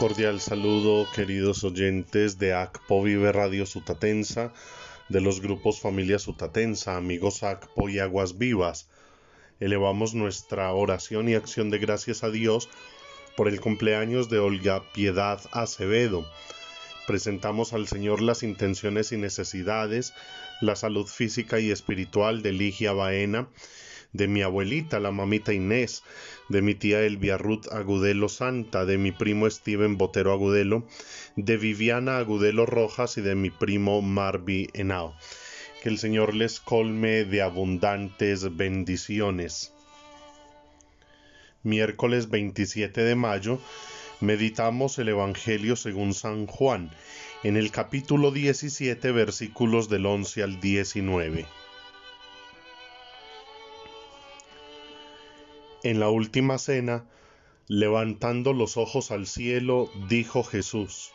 cordial saludo, queridos oyentes de ACPO Vive Radio Sutatensa, de los grupos Familia Sutatensa, amigos ACPO y Aguas Vivas. Elevamos nuestra oración y acción de gracias a Dios por el cumpleaños de Olga Piedad Acevedo. Presentamos al Señor las intenciones y necesidades, la salud física y espiritual de Ligia Baena, de mi abuelita, la mamita Inés, de mi tía Elvia Ruth Agudelo Santa, de mi primo Steven Botero Agudelo, de Viviana Agudelo Rojas y de mi primo Marvi Henao. Que el Señor les colme de abundantes bendiciones. Miércoles 27 de mayo meditamos el Evangelio según San Juan, en el capítulo 17 versículos del 11 al 19. En la última cena, levantando los ojos al cielo, dijo Jesús,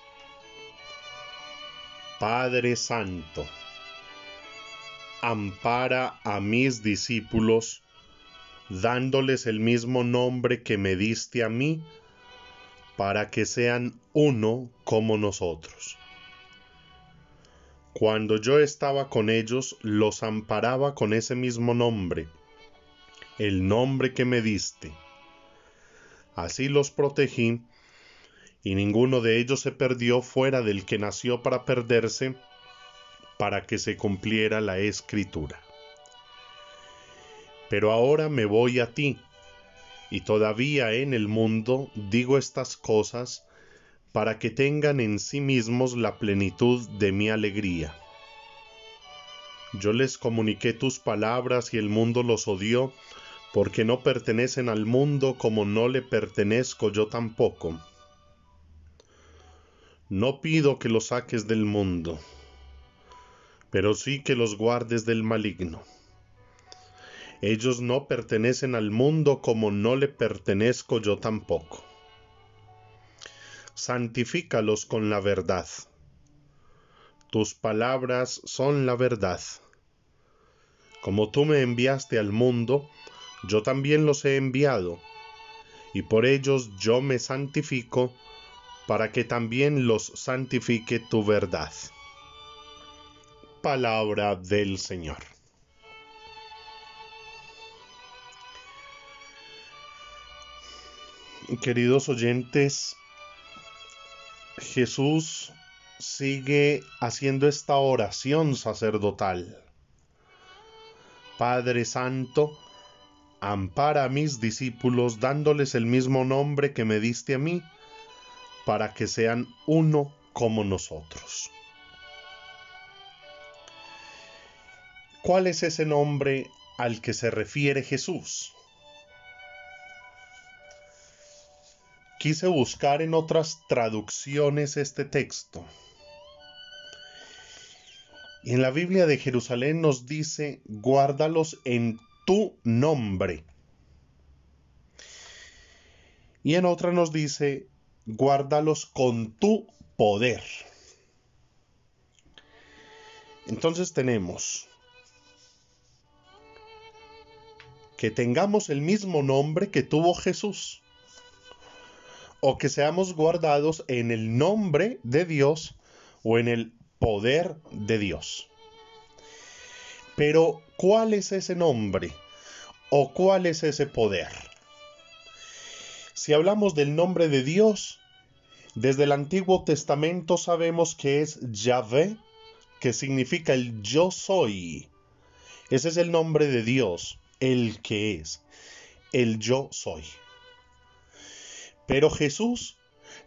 Padre Santo, ampara a mis discípulos, dándoles el mismo nombre que me diste a mí, para que sean uno como nosotros. Cuando yo estaba con ellos, los amparaba con ese mismo nombre el nombre que me diste. Así los protegí, y ninguno de ellos se perdió fuera del que nació para perderse, para que se cumpliera la escritura. Pero ahora me voy a ti, y todavía en el mundo digo estas cosas, para que tengan en sí mismos la plenitud de mi alegría. Yo les comuniqué tus palabras y el mundo los odió, porque no pertenecen al mundo como no le pertenezco yo tampoco. No pido que los saques del mundo, pero sí que los guardes del maligno. Ellos no pertenecen al mundo como no le pertenezco yo tampoco. Santifícalos con la verdad. Tus palabras son la verdad. Como tú me enviaste al mundo, yo también los he enviado, y por ellos yo me santifico, para que también los santifique tu verdad. Palabra del Señor. Queridos oyentes, Jesús sigue haciendo esta oración sacerdotal. Padre Santo, ampara a mis discípulos dándoles el mismo nombre que me diste a mí, para que sean uno como nosotros. ¿Cuál es ese nombre al que se refiere Jesús? Quise buscar en otras traducciones este texto. En la Biblia de Jerusalén nos dice, guárdalos en tu nombre. Y en otra nos dice, guárdalos con tu poder. Entonces tenemos que tengamos el mismo nombre que tuvo Jesús o que seamos guardados en el nombre de Dios o en el poder de Dios. Pero, ¿cuál es ese nombre? ¿O cuál es ese poder? Si hablamos del nombre de Dios, desde el Antiguo Testamento sabemos que es Yahvé, que significa el yo soy. Ese es el nombre de Dios, el que es, el yo soy. Pero Jesús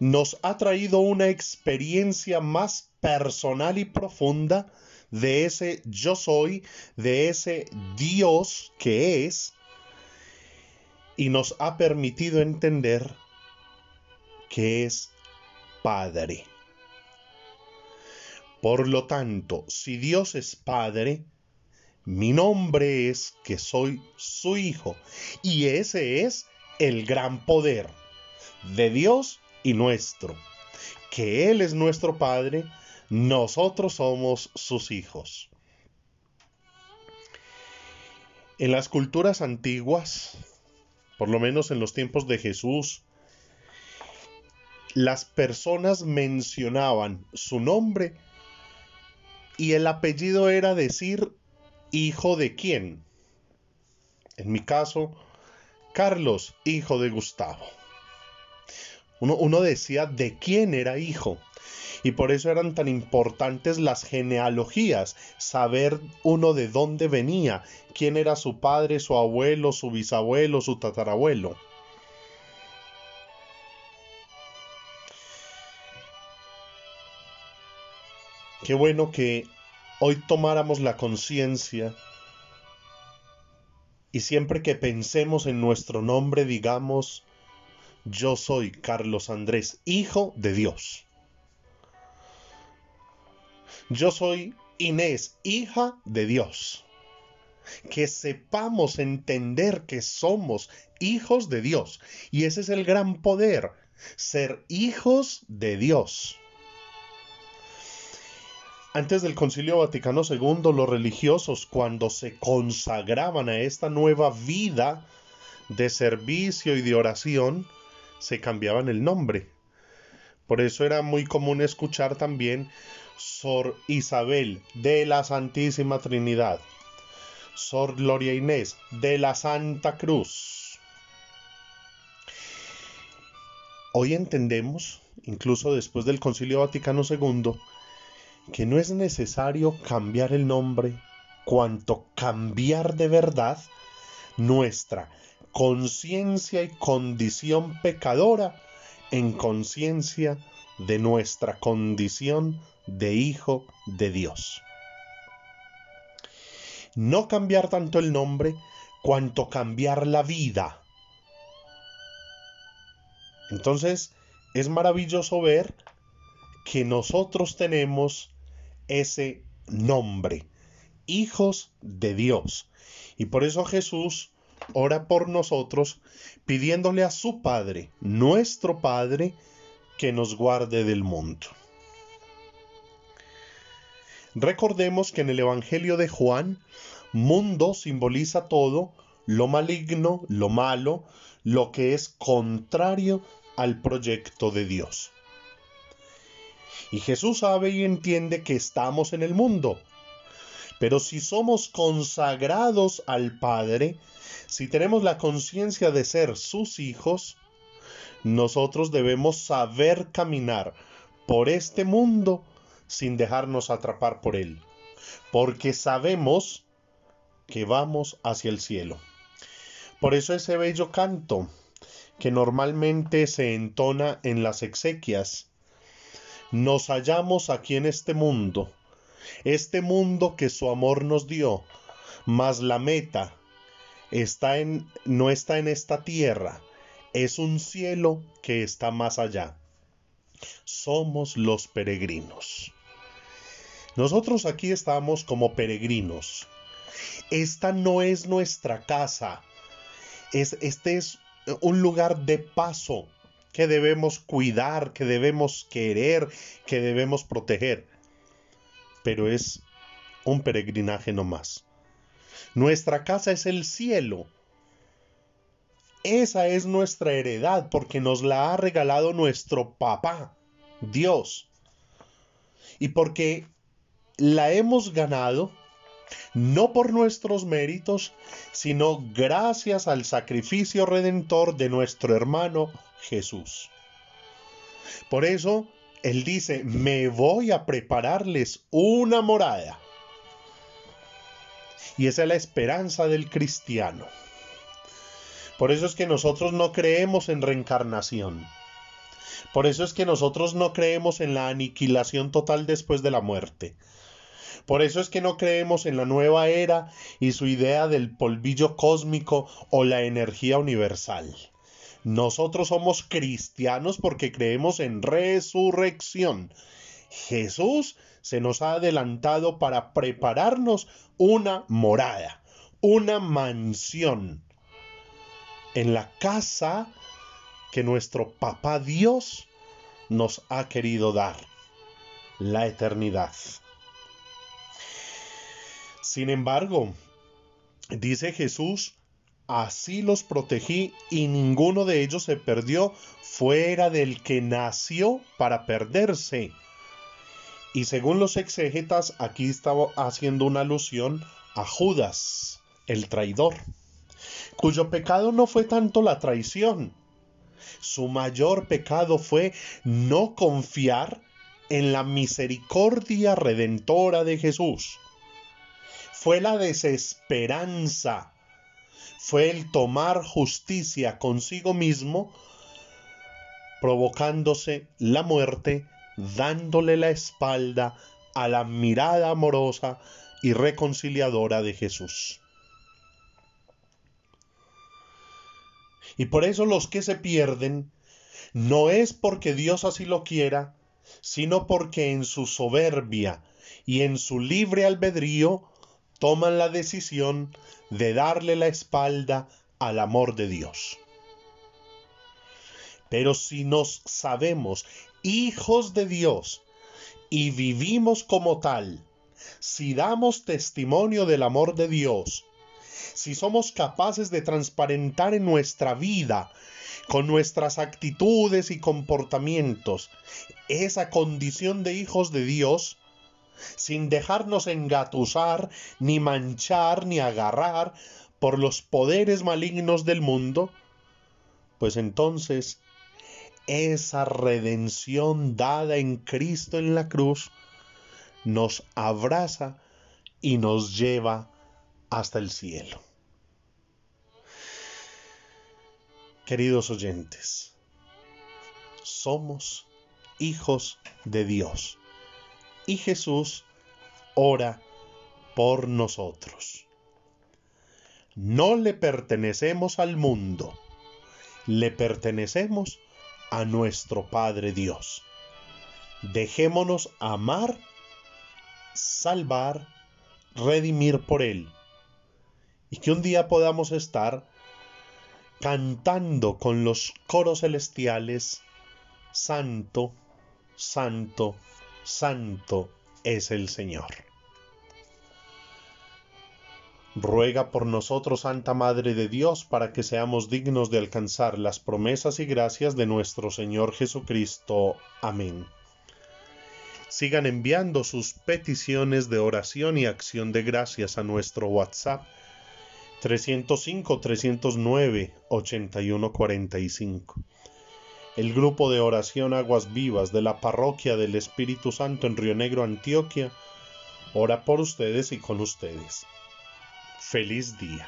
nos ha traído una experiencia más personal y profunda de ese yo soy, de ese Dios que es, y nos ha permitido entender que es Padre. Por lo tanto, si Dios es Padre, mi nombre es que soy su Hijo, y ese es el gran poder de Dios y nuestro, que Él es nuestro Padre, nosotros somos sus hijos. En las culturas antiguas, por lo menos en los tiempos de Jesús, las personas mencionaban su nombre y el apellido era decir hijo de quién. En mi caso, Carlos, hijo de Gustavo. Uno, uno decía de quién era hijo. Y por eso eran tan importantes las genealogías, saber uno de dónde venía, quién era su padre, su abuelo, su bisabuelo, su tatarabuelo. Qué bueno que hoy tomáramos la conciencia y siempre que pensemos en nuestro nombre digamos, yo soy Carlos Andrés, hijo de Dios. Yo soy Inés, hija de Dios. Que sepamos entender que somos hijos de Dios. Y ese es el gran poder, ser hijos de Dios. Antes del Concilio Vaticano II, los religiosos, cuando se consagraban a esta nueva vida de servicio y de oración, se cambiaban el nombre. Por eso era muy común escuchar también Sor Isabel de la Santísima Trinidad, Sor Gloria Inés de la Santa Cruz. Hoy entendemos, incluso después del Concilio Vaticano II, que no es necesario cambiar el nombre cuanto cambiar de verdad nuestra conciencia y condición pecadora en conciencia de nuestra condición de hijo de Dios. No cambiar tanto el nombre cuanto cambiar la vida. Entonces, es maravilloso ver que nosotros tenemos ese nombre, hijos de Dios. Y por eso Jesús ora por nosotros pidiéndole a su Padre, nuestro Padre, que nos guarde del mundo. Recordemos que en el Evangelio de Juan, mundo simboliza todo, lo maligno, lo malo, lo que es contrario al proyecto de Dios. Y Jesús sabe y entiende que estamos en el mundo. Pero si somos consagrados al Padre, si tenemos la conciencia de ser sus hijos, nosotros debemos saber caminar por este mundo sin dejarnos atrapar por él, porque sabemos que vamos hacia el cielo. Por eso ese bello canto que normalmente se entona en las exequias, nos hallamos aquí en este mundo, este mundo que su amor nos dio, mas la meta está en, no está en esta tierra, es un cielo que está más allá. Somos los peregrinos. Nosotros aquí estamos como peregrinos. Esta no es nuestra casa. Es, este es un lugar de paso que debemos cuidar, que debemos querer, que debemos proteger. Pero es un peregrinaje no más. Nuestra casa es el cielo. Esa es nuestra heredad porque nos la ha regalado nuestro papá, Dios. Y porque la hemos ganado no por nuestros méritos, sino gracias al sacrificio redentor de nuestro hermano Jesús. Por eso, Él dice, me voy a prepararles una morada. Y esa es la esperanza del cristiano. Por eso es que nosotros no creemos en reencarnación. Por eso es que nosotros no creemos en la aniquilación total después de la muerte. Por eso es que no creemos en la nueva era y su idea del polvillo cósmico o la energía universal. Nosotros somos cristianos porque creemos en resurrección. Jesús se nos ha adelantado para prepararnos una morada, una mansión en la casa que nuestro papá Dios nos ha querido dar, la eternidad. Sin embargo, dice Jesús, Así los protegí y ninguno de ellos se perdió fuera del que nació para perderse. Y según los exégetas, aquí estaba haciendo una alusión a Judas, el traidor, cuyo pecado no fue tanto la traición. Su mayor pecado fue no confiar en la misericordia redentora de Jesús. Fue la desesperanza, fue el tomar justicia consigo mismo, provocándose la muerte, dándole la espalda a la mirada amorosa y reconciliadora de Jesús. Y por eso los que se pierden no es porque Dios así lo quiera, sino porque en su soberbia y en su libre albedrío toman la decisión de darle la espalda al amor de Dios. Pero si nos sabemos hijos de Dios y vivimos como tal, si damos testimonio del amor de Dios, si somos capaces de transparentar en nuestra vida, con nuestras actitudes y comportamientos, esa condición de hijos de Dios, sin dejarnos engatusar, ni manchar, ni agarrar por los poderes malignos del mundo, pues entonces esa redención dada en Cristo en la cruz nos abraza y nos lleva hasta el cielo. Queridos oyentes, somos hijos de Dios y Jesús ora por nosotros. No le pertenecemos al mundo, le pertenecemos a nuestro Padre Dios. Dejémonos amar, salvar, redimir por Él. Y que un día podamos estar cantando con los coros celestiales, Santo, Santo, Santo es el Señor. Ruega por nosotros, Santa Madre de Dios, para que seamos dignos de alcanzar las promesas y gracias de nuestro Señor Jesucristo. Amén. Sigan enviando sus peticiones de oración y acción de gracias a nuestro WhatsApp 305-309-8145. El grupo de oración Aguas Vivas de la Parroquia del Espíritu Santo en Río Negro, Antioquia, ora por ustedes y con ustedes. Feliz día.